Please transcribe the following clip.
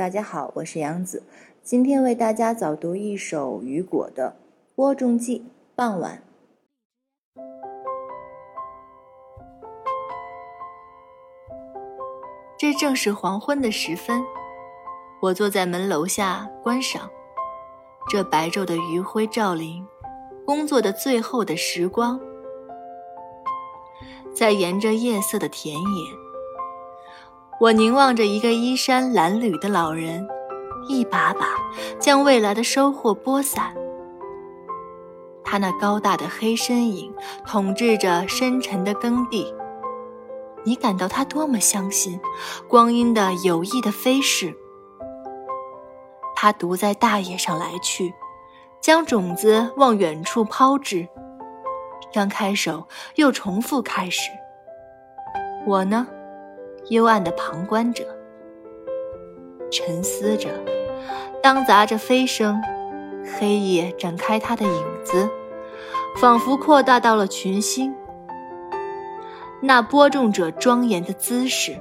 大家好，我是杨子，今天为大家早读一首雨果的《播种季》。傍晚，这正是黄昏的时分，我坐在门楼下观赏这白昼的余晖照临工作的最后的时光，在沿着夜色的田野。我凝望着一个衣衫褴褛的老人，一把把将未来的收获播散。他那高大的黑身影统治着深沉的耕地。你感到他多么相信光阴的有意的飞逝。他独在大野上来去，将种子往远处抛掷。刚开手，又重复开始。我呢？幽暗的旁观者，沉思着，当杂着飞声，黑夜展开它的影子，仿佛扩大到了群星。那播种者庄严的姿势，